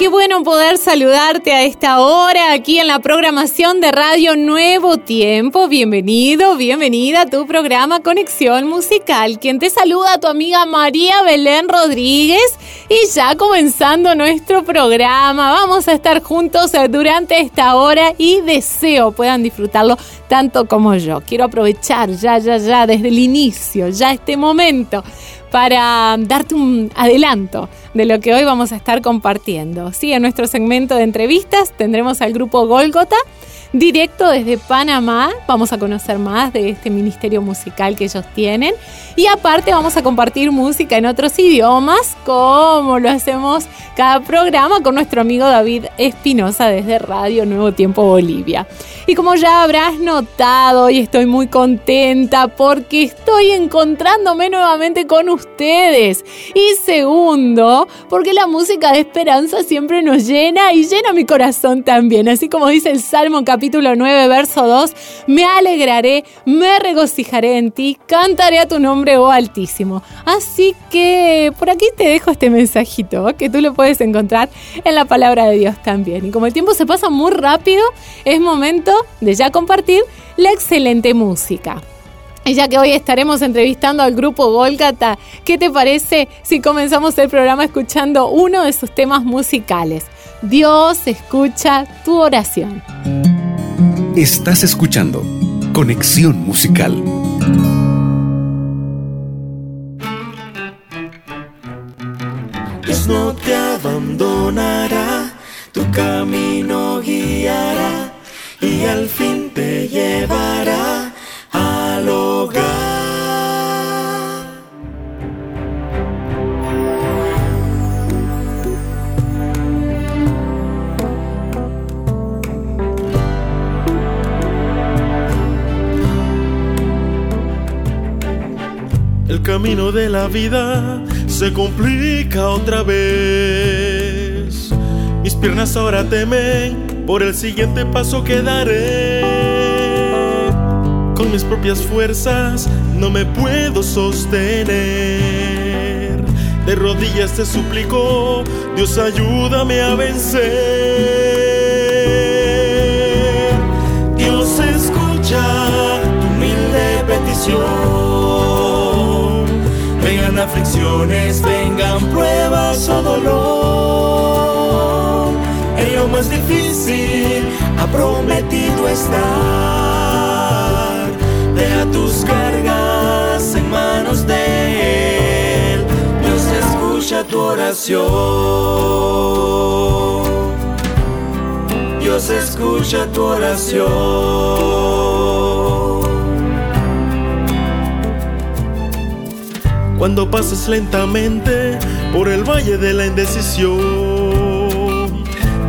Qué bueno poder saludarte a esta hora aquí en la programación de Radio Nuevo Tiempo. Bienvenido, bienvenida a tu programa Conexión Musical. Quien te saluda, tu amiga María Belén Rodríguez. Y ya comenzando nuestro programa, vamos a estar juntos durante esta hora y deseo puedan disfrutarlo tanto como yo. Quiero aprovechar ya, ya, ya, desde el inicio, ya este momento para darte un adelanto de lo que hoy vamos a estar compartiendo. Sí, en nuestro segmento de entrevistas tendremos al grupo Golgota directo desde Panamá. Vamos a conocer más de este ministerio musical que ellos tienen. Y aparte vamos a compartir música en otros idiomas, como lo hacemos cada programa con nuestro amigo David Espinosa desde Radio Nuevo Tiempo Bolivia. Y como ya habrás notado, y estoy muy contenta porque estoy encontrándome nuevamente con ustedes. Y segundo, porque la música de esperanza siempre nos llena y llena mi corazón también. Así como dice el Salmo capítulo 9, verso 2, me alegraré, me regocijaré en ti, cantaré a tu nombre, oh Altísimo. Así que por aquí te dejo este mensajito que tú lo puedes encontrar en la palabra de Dios también. Y como el tiempo se pasa muy rápido, es momento de ya compartir la excelente música. Y ya que hoy estaremos entrevistando al grupo Golgata, ¿qué te parece si comenzamos el programa escuchando uno de sus temas musicales? Dios escucha tu oración. Estás escuchando Conexión Musical. Dios no te abandonará, tu camino guiará y al fin te llevará al hogar. El camino de la vida se complica otra vez. Mis piernas ahora temen por el siguiente paso que daré. Con mis propias fuerzas no me puedo sostener. De rodillas te suplico, Dios ayúdame a vencer. Dios escucha tu humilde petición aflicciones, vengan pruebas o dolor. En lo más difícil ha prometido estar. Deja tus cargas en manos de Él. Dios escucha tu oración. Dios escucha tu oración. Cuando pases lentamente por el valle de la indecisión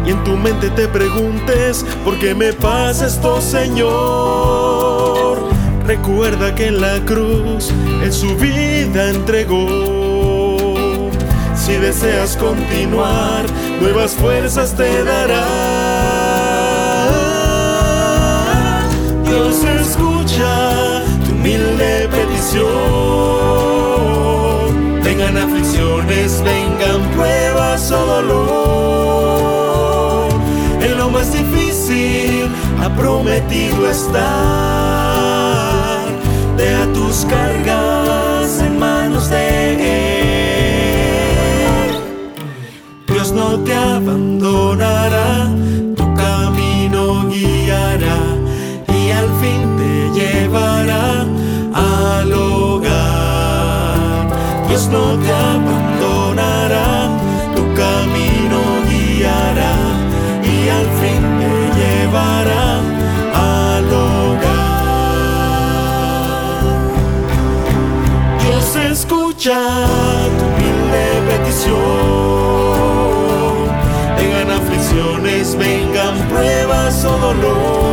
y en tu mente te preguntes por qué me pasa esto, Señor. Recuerda que en la cruz Él su vida entregó. Si deseas continuar, nuevas fuerzas te dará. Dios escucha humilde petición vengan aflicciones, vengan pruebas o dolor. En lo más difícil ha prometido estar. Deja tus cargas pruebas o dolor.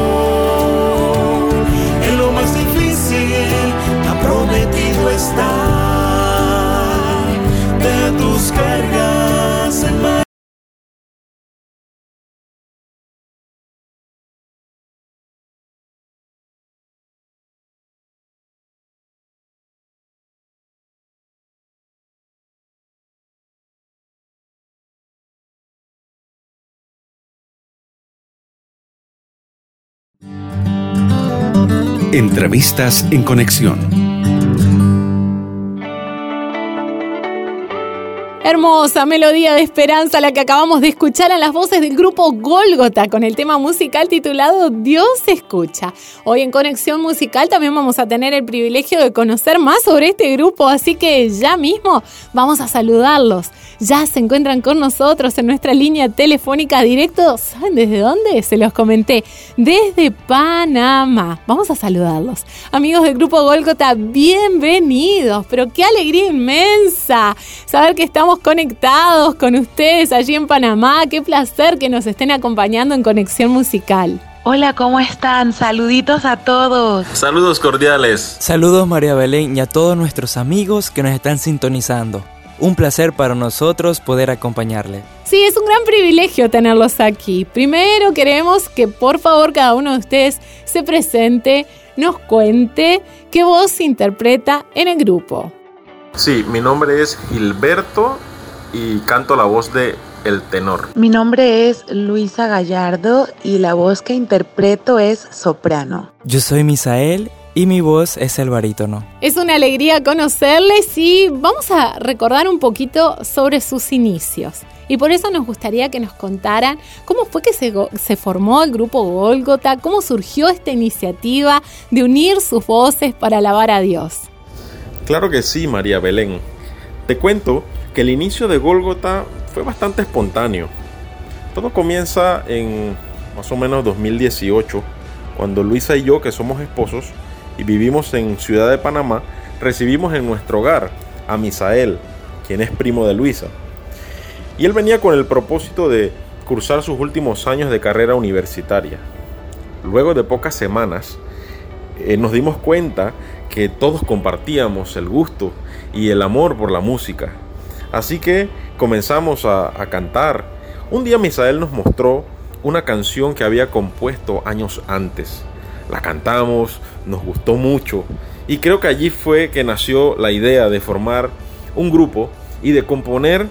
Entrevistas en Conexión. Hermosa melodía de esperanza la que acabamos de escuchar en las voces del grupo Golgota con el tema musical titulado Dios escucha. Hoy en Conexión Musical también vamos a tener el privilegio de conocer más sobre este grupo, así que ya mismo vamos a saludarlos. Ya se encuentran con nosotros en nuestra línea telefónica directo. ¿Saben desde dónde? Se los comenté. Desde Panamá. Vamos a saludarlos. Amigos del grupo Golgota, bienvenidos. Pero qué alegría inmensa saber que estamos conectados con ustedes allí en Panamá. Qué placer que nos estén acompañando en Conexión Musical. Hola, ¿cómo están? Saluditos a todos. Saludos cordiales. Saludos María Belén y a todos nuestros amigos que nos están sintonizando. Un placer para nosotros poder acompañarle. Sí, es un gran privilegio tenerlos aquí. Primero queremos que por favor cada uno de ustedes se presente, nos cuente qué voz interpreta en el grupo. Sí, mi nombre es Gilberto y canto la voz de el tenor. Mi nombre es Luisa Gallardo y la voz que interpreto es soprano. Yo soy Misael y mi voz es el barítono. Es una alegría conocerles y vamos a recordar un poquito sobre sus inicios. Y por eso nos gustaría que nos contaran cómo fue que se, se formó el grupo Golgota, cómo surgió esta iniciativa de unir sus voces para alabar a Dios. Claro que sí, María Belén. Te cuento que el inicio de Gólgota fue bastante espontáneo. Todo comienza en más o menos 2018, cuando Luisa y yo, que somos esposos y vivimos en Ciudad de Panamá, recibimos en nuestro hogar a Misael, quien es primo de Luisa. Y él venía con el propósito de cursar sus últimos años de carrera universitaria. Luego de pocas semanas, eh, nos dimos cuenta que todos compartíamos el gusto y el amor por la música. Así que comenzamos a, cantar. Un día Misael nos mostró una canción que había compuesto años antes. La cantamos, nos gustó mucho y creo que allí fue que nació la idea de formar un grupo y de componer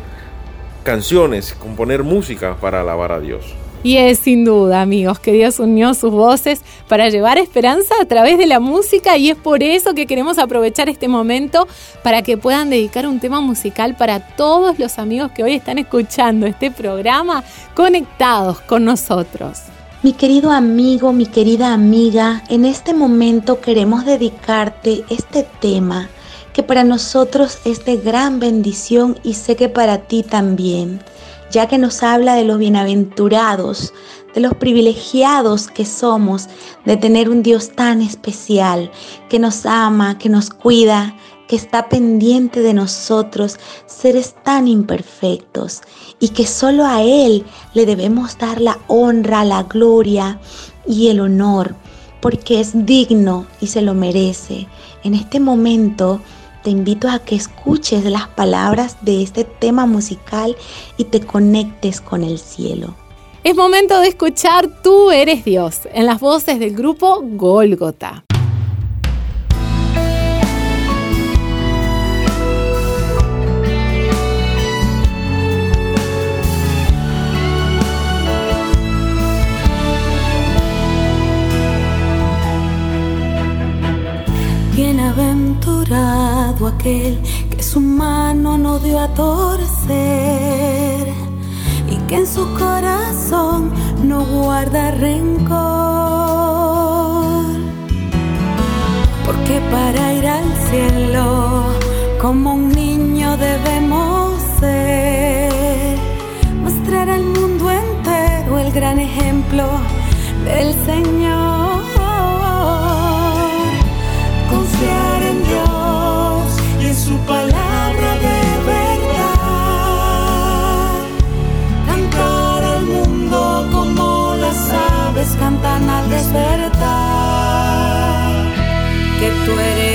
canciones, componer música para alabar a Dios. Y es sin duda, amigos, que Dios unió sus voces para llevar esperanza a través de la música y es por eso que queremos aprovechar este momento para que puedan dedicar un tema musical para todos los amigos que hoy están escuchando este programa conectados con nosotros. Mi querido amigo, mi querida amiga, en este momento queremos dedicarte este tema que para nosotros es de gran bendición y sé que para ti también ya que nos habla de los bienaventurados, de los privilegiados que somos de tener un Dios tan especial, que nos ama, que nos cuida, que está pendiente de nosotros, seres tan imperfectos, y que solo a Él le debemos dar la honra, la gloria y el honor, porque es digno y se lo merece. En este momento, te invito a que escuches las palabras de este tema musical y te conectes con el cielo. Es momento de escuchar Tú eres Dios en las voces del grupo Golgota. Bienaventurado aquel que su mano no dio a torcer y que en su corazón no guarda rencor. Porque para ir al cielo como un niño debemos ser, mostrar al mundo entero el gran ejemplo del Señor. Tú eres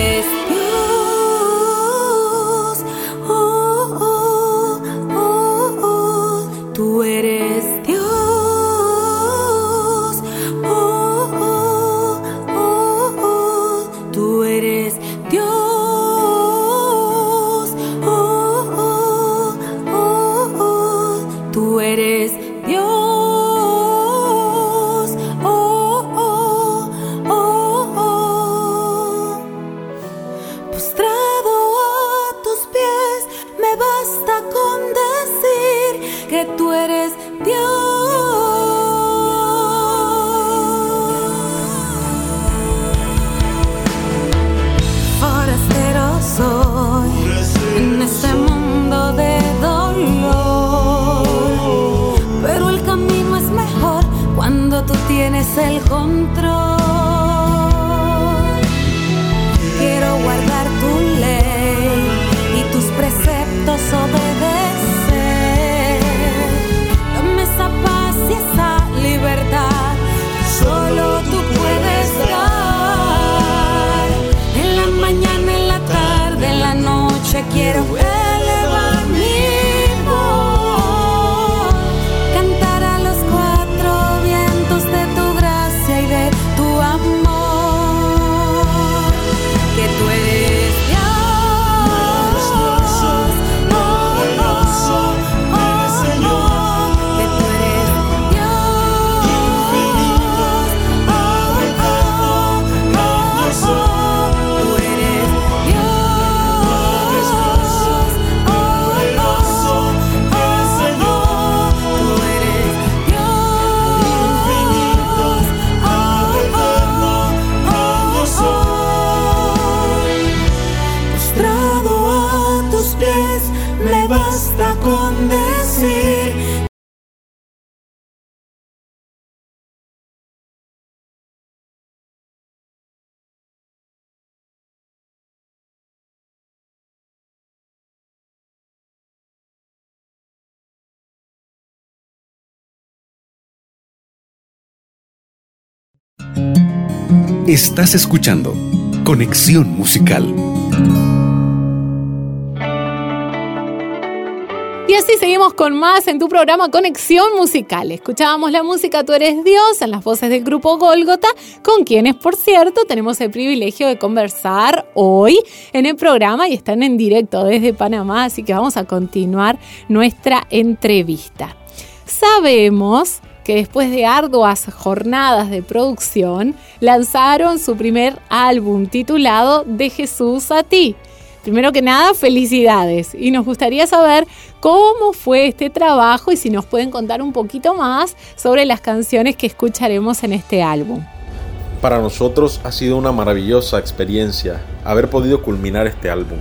Estás escuchando Conexión Musical. Y así seguimos con más en tu programa Conexión Musical. Escuchábamos la música Tú eres Dios en las voces del grupo Gólgota, con quienes, por cierto, tenemos el privilegio de conversar hoy en el programa y están en directo desde Panamá, así que vamos a continuar nuestra entrevista. Sabemos que después de arduas jornadas de producción, lanzaron su primer álbum titulado De Jesús a ti. Primero que nada, felicidades. Y nos gustaría saber cómo fue este trabajo y si nos pueden contar un poquito más sobre las canciones que escucharemos en este álbum. Para nosotros ha sido una maravillosa experiencia haber podido culminar este álbum.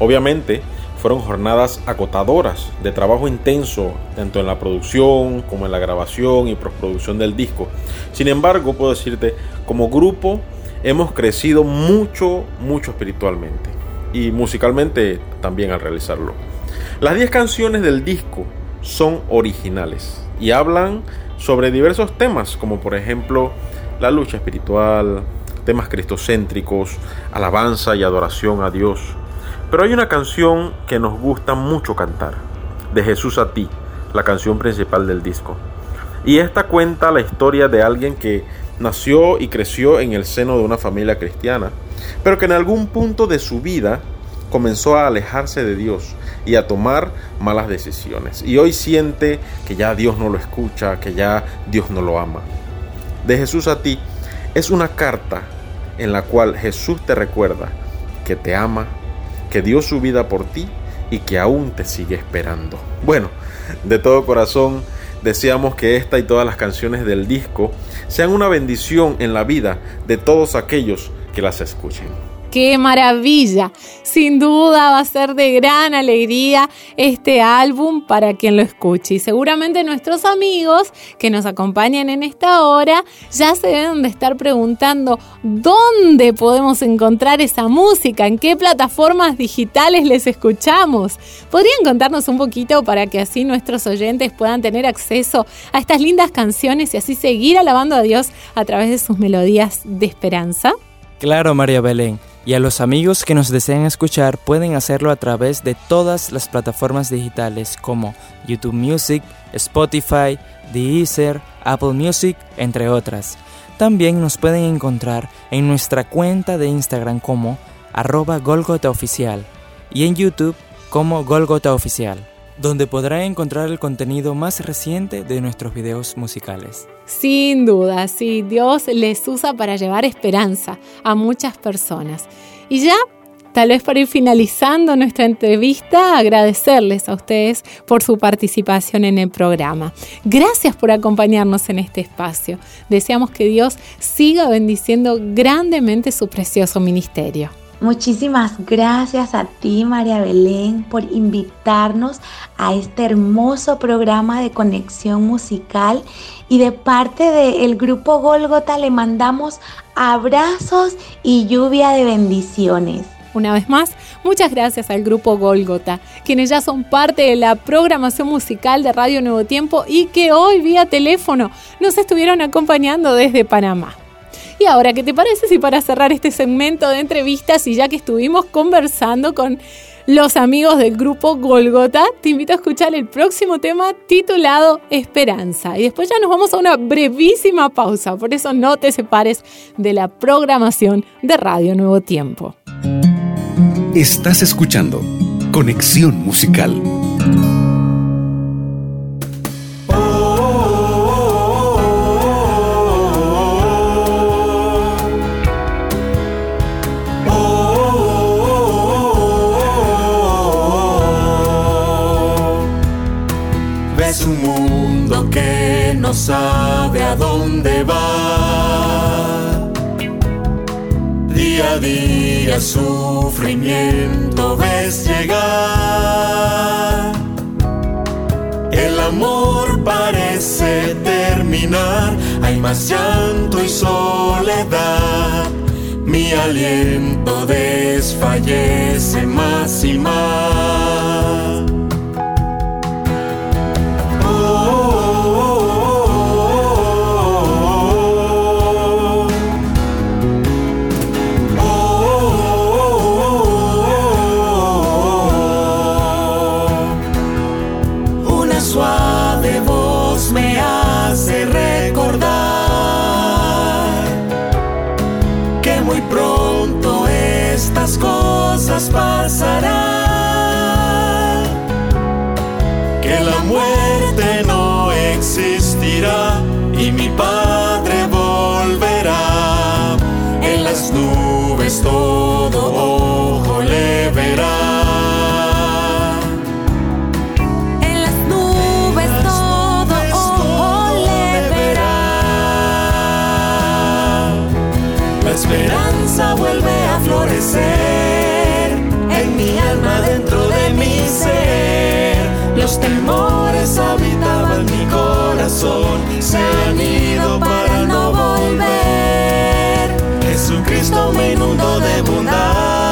Obviamente fueron jornadas agotadoras de trabajo intenso, tanto en la producción como en la grabación y postproducción del disco. Sin embargo, puedo decirte, como grupo hemos crecido mucho, mucho espiritualmente y musicalmente también al realizarlo. Las 10 canciones del disco son originales y hablan sobre diversos temas, como por ejemplo la lucha espiritual, temas cristocéntricos, alabanza y adoración a Dios. Pero hay una canción que nos gusta mucho cantar, de Jesús a ti, la canción principal del disco. Y esta cuenta la historia de alguien que nació y creció en el seno de una familia cristiana, pero que en algún punto de su vida comenzó a alejarse de Dios y a tomar malas decisiones. Y hoy siente que ya Dios no lo escucha, que ya Dios no lo ama. De Jesús a ti es una carta en la cual Jesús te recuerda que te ama, que dio su vida por ti y que aún te sigue esperando. Bueno, de todo corazón deseamos que esta y todas las canciones del disco sean una bendición en la vida de todos aquellos que las escuchen. ¡Qué maravilla! Sin duda va a ser de gran alegría este álbum para quien lo escuche. Y seguramente nuestros amigos que nos acompañan en esta hora ya se deben de estar preguntando dónde podemos encontrar esa música, en qué plataformas digitales les escuchamos. ¿Podrían contarnos un poquito para que así nuestros oyentes puedan tener acceso a estas lindas canciones y así seguir alabando a Dios a través de sus melodías de esperanza? Claro, María Belén. Y a los amigos que nos desean escuchar pueden hacerlo a través de todas las plataformas digitales como YouTube Music, Spotify, Deezer, Apple Music, entre otras. También nos pueden encontrar en nuestra cuenta de Instagram como arroba Golgota Oficial y en YouTube como Golgota Oficial, donde podrán encontrar el contenido más reciente de nuestros videos musicales. Sin duda, sí, Dios les usa para llevar esperanza a muchas personas. Y ya, tal vez para ir finalizando nuestra entrevista, agradecerles a ustedes por su participación en el programa. Gracias por acompañarnos en este espacio. Deseamos que Dios siga bendiciendo grandemente su precioso ministerio. Muchísimas gracias a ti, María Belén, por invitarnos a este hermoso programa de conexión musical. Y de parte del grupo Golgota le mandamos abrazos y lluvia de bendiciones. Una vez más, muchas gracias al grupo Golgota, quienes ya son parte de la programación musical de Radio Nuevo Tiempo y que hoy vía teléfono nos estuvieron acompañando desde Panamá. Y ahora, ¿qué te parece si para cerrar este segmento de entrevistas y ya que estuvimos conversando con los amigos del grupo Golgota, te invito a escuchar el próximo tema titulado Esperanza. Y después ya nos vamos a una brevísima pausa, por eso no te separes de la programación de Radio Nuevo Tiempo. Estás escuchando Conexión Musical. Sabe a dónde va. Día a día sufrimiento ves llegar. El amor parece terminar, hay más llanto y soledad. Mi aliento desfallece más y más. En mi alma dentro de mi ser. Los temores habitaban mi corazón, se han ido para no volver. Jesucristo me inundó de bondad,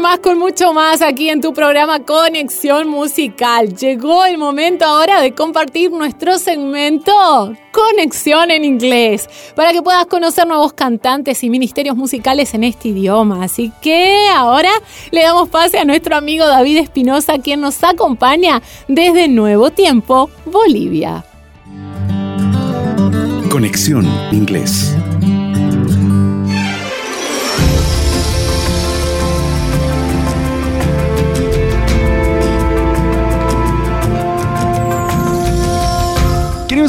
más, con mucho más aquí en tu programa Conexión Musical. Llegó el momento ahora de compartir nuestro segmento Conexión en Inglés, para que puedas conocer nuevos cantantes y ministerios musicales en este idioma. Así que ahora le damos pase a nuestro amigo David Espinosa, quien nos acompaña desde Nuevo Tiempo, Bolivia. Conexión Inglés.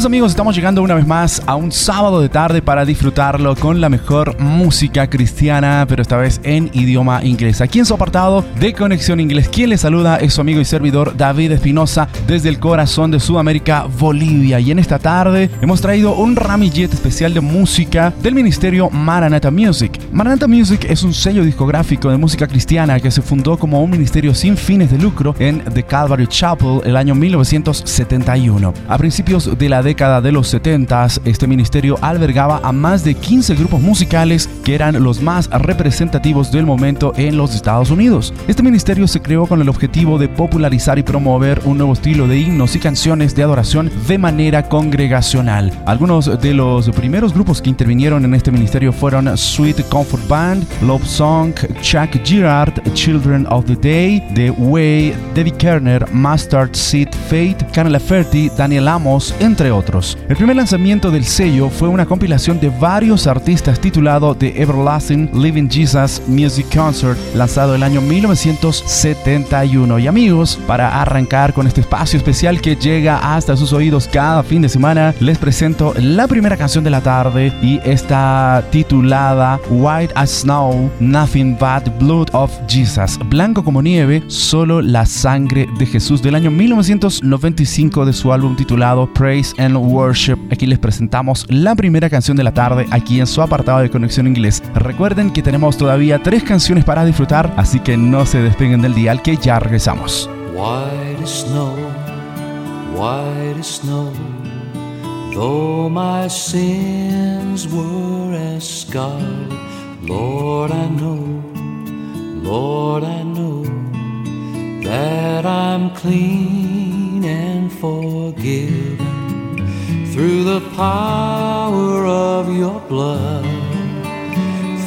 Amigos, estamos llegando una vez más a un sábado de tarde para disfrutarlo con la mejor música cristiana, pero esta vez en idioma inglés. Aquí en su apartado de Conexión Inglés, quien le saluda es su amigo y servidor David Espinosa desde el corazón de Sudamérica, Bolivia. Y en esta tarde hemos traído un ramillete especial de música del ministerio Maranatha Music. Maranatha Music es un sello discográfico de música cristiana que se fundó como un ministerio sin fines de lucro en The Calvary Chapel el año 1971. A principios de la década de los 70, este ministerio albergaba a más de 15 grupos musicales que eran los más representativos del momento en los Estados Unidos. Este ministerio se creó con el objetivo de popularizar y promover un nuevo estilo de himnos y canciones de adoración de manera congregacional. Algunos de los primeros grupos que intervinieron en este ministerio fueron Sweet Comfort Band, Love Song, Chuck Girard, Children of the Day, The Way, Debbie Kerner, Mustard Seed Fate, Canela Ferti, Daniel Amos, entre otros. El primer lanzamiento del sello fue una compilación de varios artistas titulado The Everlasting Living Jesus Music Concert, lanzado el año 1971. Y amigos, para arrancar con este espacio especial que llega hasta sus oídos cada fin de semana, les presento la primera canción de la tarde y está titulada White as Snow, Nothing But Blood of Jesus. Blanco como nieve, solo la sangre de Jesús del año 1995 de su álbum titulado Praise and Worship. Aquí les presentamos la primera canción de la tarde aquí en su apartado de conexión inglés. Recuerden que tenemos todavía tres canciones para disfrutar, así que no se despeguen del dial que ya regresamos. White snow, white snow, though my sins were as Lord I know, Lord I know that I'm clean and forgiven through the power of your blood,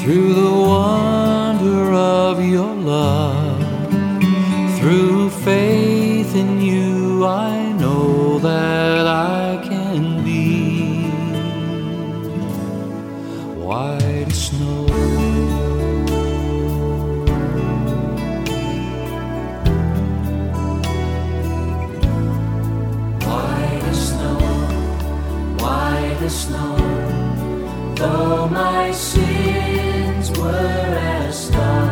through the wonder of your love, through faith in you, I know that I can be. White snow. Though my sins were as scarlet,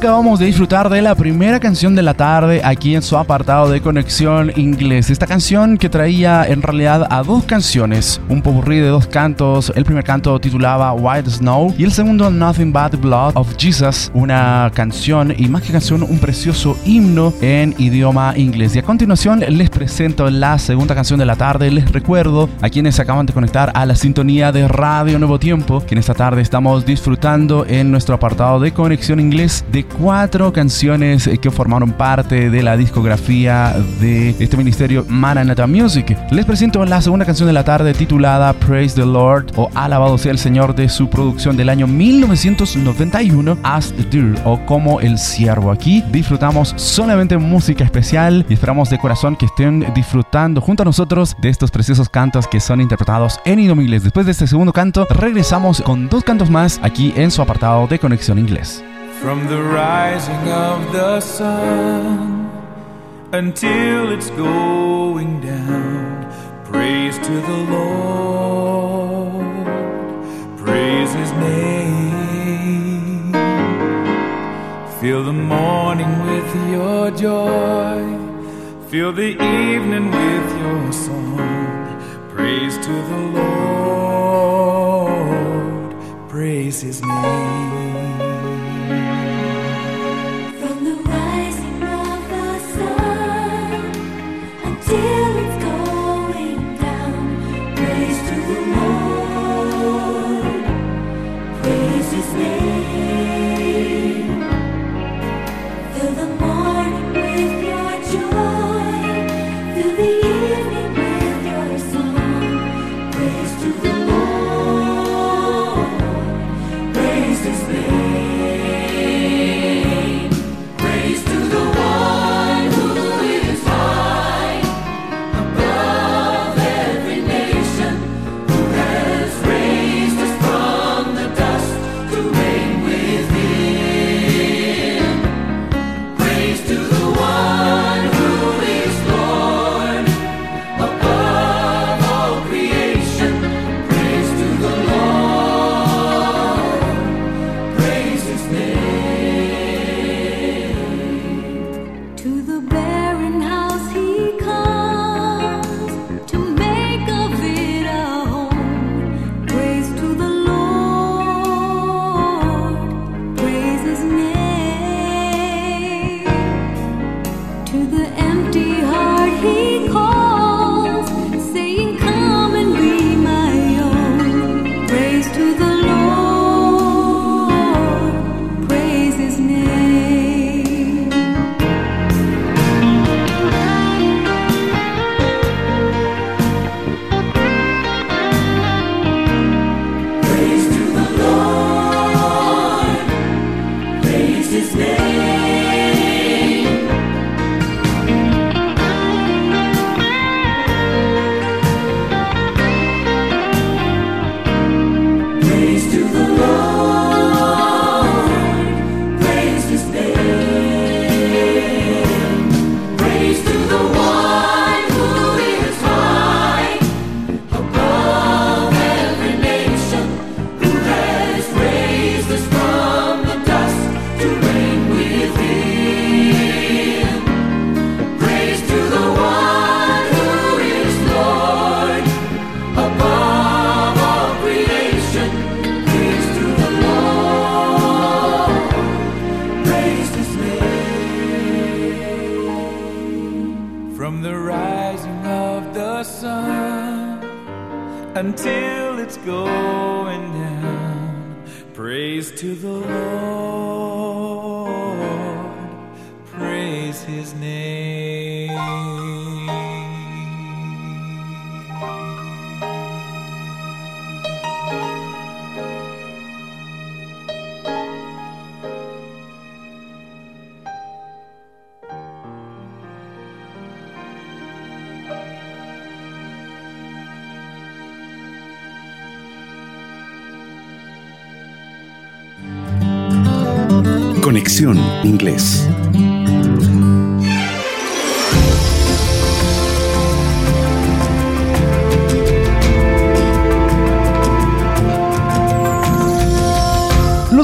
Acabamos de disfrutar de la primera canción de la tarde aquí en su apartado de conexión inglés. Esta canción que traía en realidad a dos canciones, un popurrí de dos cantos. El primer canto titulaba White Snow y el segundo Nothing But the Blood of Jesus, una canción y más que canción, un precioso himno en idioma inglés. Y a continuación les presento la segunda canción de la tarde. Les recuerdo a quienes acaban de conectar a la sintonía de Radio Nuevo Tiempo que en esta tarde estamos disfrutando en nuestro apartado de conexión inglés de cuatro canciones que formaron parte de la discografía de este ministerio Maranatha Music. Les presento la segunda canción de la tarde titulada Praise the Lord o Alabado sea el Señor de su producción del año 1991 As the Deer o Como el Siervo. Aquí disfrutamos solamente música especial y esperamos de corazón que estén disfrutando junto a nosotros de estos preciosos cantos que son interpretados en idioma inglés. Después de este segundo canto, regresamos con dos cantos más aquí en su apartado de Conexión Inglés. From the rising of the sun until it's going down, praise to the Lord, praise His name. Fill the morning with your joy, fill the evening with your song, praise to the Lord, praise His name.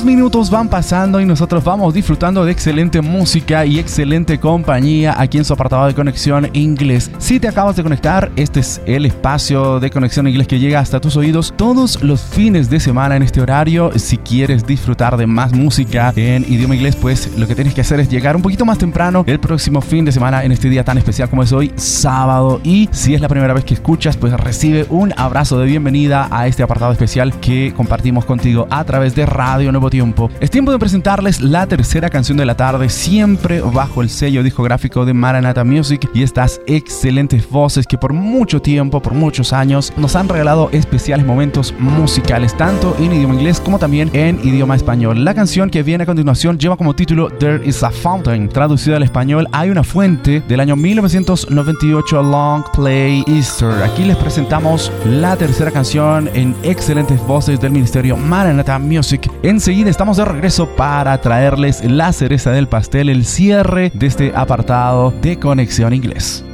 Minutos van pasando y nosotros vamos disfrutando de excelente música y excelente compañía aquí en su apartado de conexión inglés. Si te acabas de conectar, este es el espacio de conexión inglés que llega hasta tus oídos todos los fines de semana en este horario. Si quieres disfrutar de más música en idioma inglés, pues lo que tienes que hacer es llegar un poquito más temprano el próximo fin de semana en este día tan especial como es hoy, sábado. Y si es la primera vez que escuchas, pues recibe un abrazo de bienvenida a este apartado especial que compartimos contigo a través de Radio Nuevo Tiempo. Es tiempo de presentarles la tercera canción de la tarde, siempre bajo el sello discográfico de Maranata Music y estas excelentes voces que por mucho tiempo, por muchos años, nos han regalado especiales momentos musicales, tanto en idioma inglés como también en idioma español. La canción que viene a continuación lleva como título There is a Fountain, traducida al español Hay una fuente del año 1998 Long Play Easter. Aquí les presentamos la tercera canción en excelentes voces del Ministerio Maranata Music. Enseguida estamos de regreso para traerles la cereza del pastel, el cierre de este apartado de Conexión Inglés.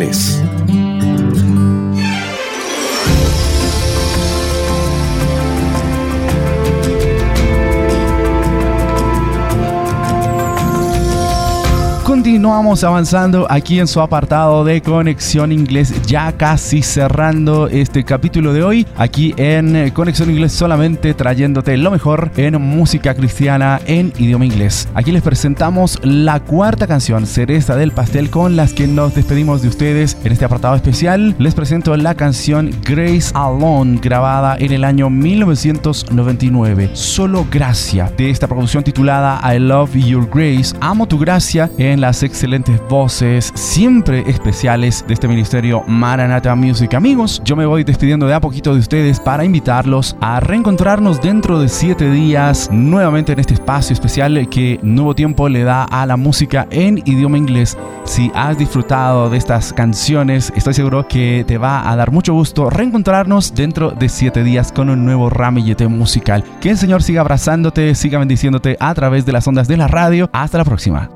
Inglés. Continuamos avanzando aquí en su apartado de Conexión Inglés, ya casi cerrando este capítulo de hoy, aquí en Conexión Inglés solamente trayéndote lo mejor en música cristiana en idioma inglés. Aquí les presentamos la cuarta canción, Cereza del Pastel, con las que nos despedimos de ustedes en este apartado especial. Les presento la canción Grace Alone, grabada en el año 1999. Solo gracia de esta producción titulada I Love Your Grace, Amo tu gracia en las excelentes voces siempre especiales de este ministerio Maranatha Music. Amigos, yo me voy despidiendo de a poquito de ustedes para invitarlos a reencontrarnos dentro de siete días nuevamente en este espacio especial que Nuevo Tiempo le da a la música en idioma inglés. Si has disfrutado de estas canciones, estoy seguro que te va a dar mucho gusto reencontrarnos dentro de siete días con un nuevo ramillete musical. Que el Señor siga abrazándote, siga bendiciéndote a través de las ondas de la radio. Hasta la próxima.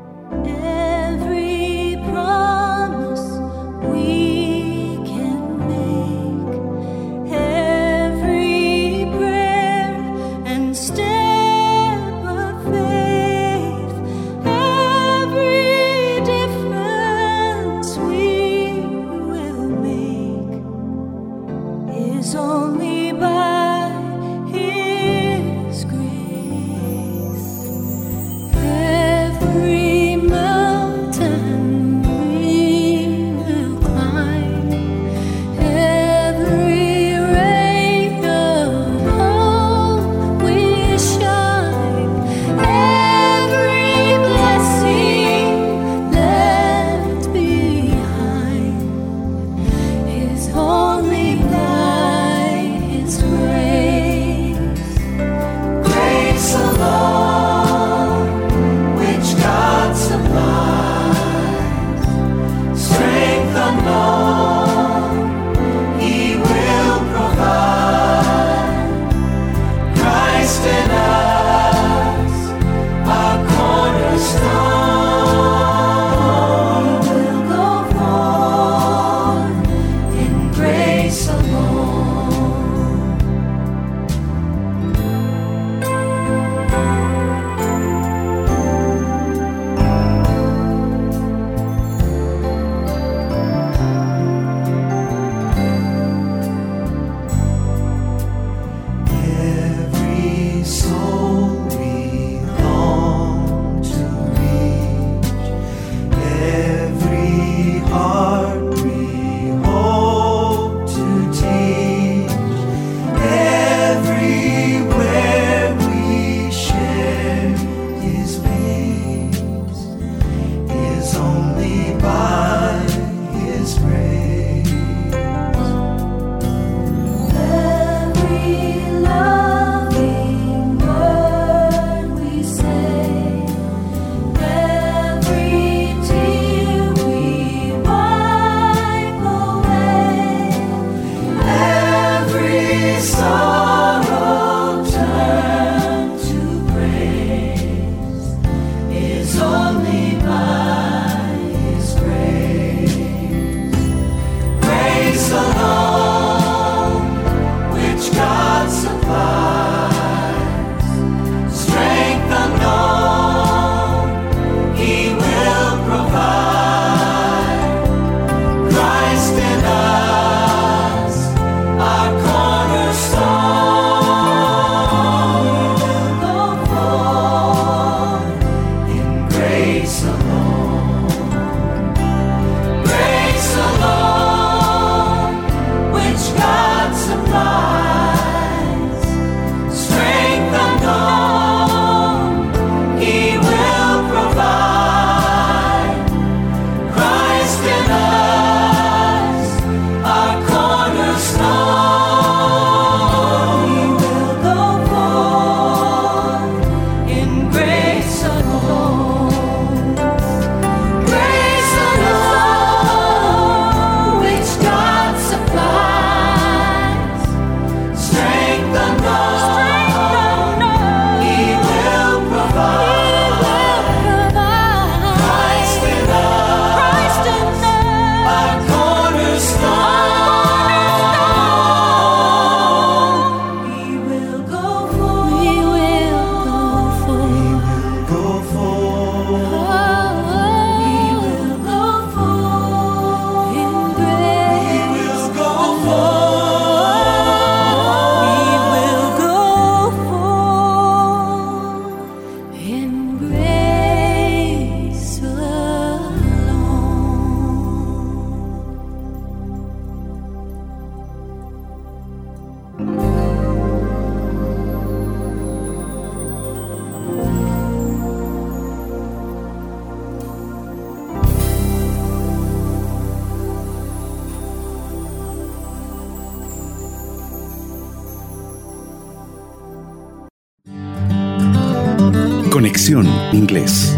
Conexión Inglés.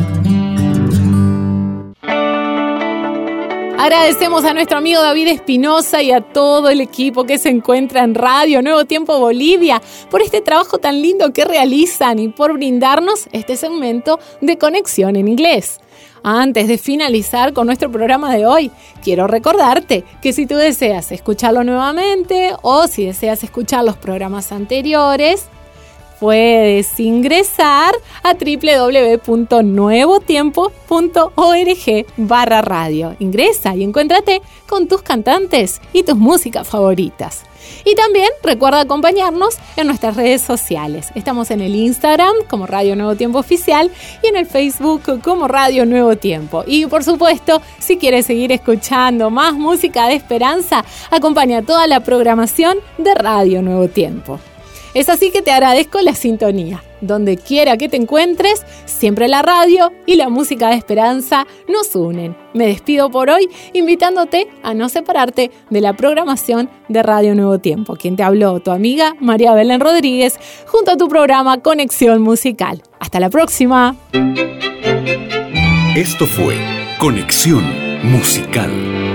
Agradecemos a nuestro amigo David Espinosa y a todo el equipo que se encuentra en Radio Nuevo Tiempo Bolivia por este trabajo tan lindo que realizan y por brindarnos este segmento de conexión en inglés. Antes de finalizar con nuestro programa de hoy, quiero recordarte que si tú deseas escucharlo nuevamente o si deseas escuchar los programas anteriores, puedes ingresar a www.nuevotiempo.org barra radio. Ingresa y encuéntrate con tus cantantes y tus músicas favoritas. Y también recuerda acompañarnos en nuestras redes sociales. Estamos en el Instagram como Radio Nuevo Tiempo Oficial y en el Facebook como Radio Nuevo Tiempo. Y por supuesto, si quieres seguir escuchando más música de esperanza, acompaña toda la programación de Radio Nuevo Tiempo. Es así que te agradezco la sintonía. Donde quiera que te encuentres, siempre la radio y la música de esperanza nos unen. Me despido por hoy invitándote a no separarte de la programación de Radio Nuevo Tiempo. Quien te habló, tu amiga María Belén Rodríguez, junto a tu programa Conexión Musical. Hasta la próxima. Esto fue Conexión Musical.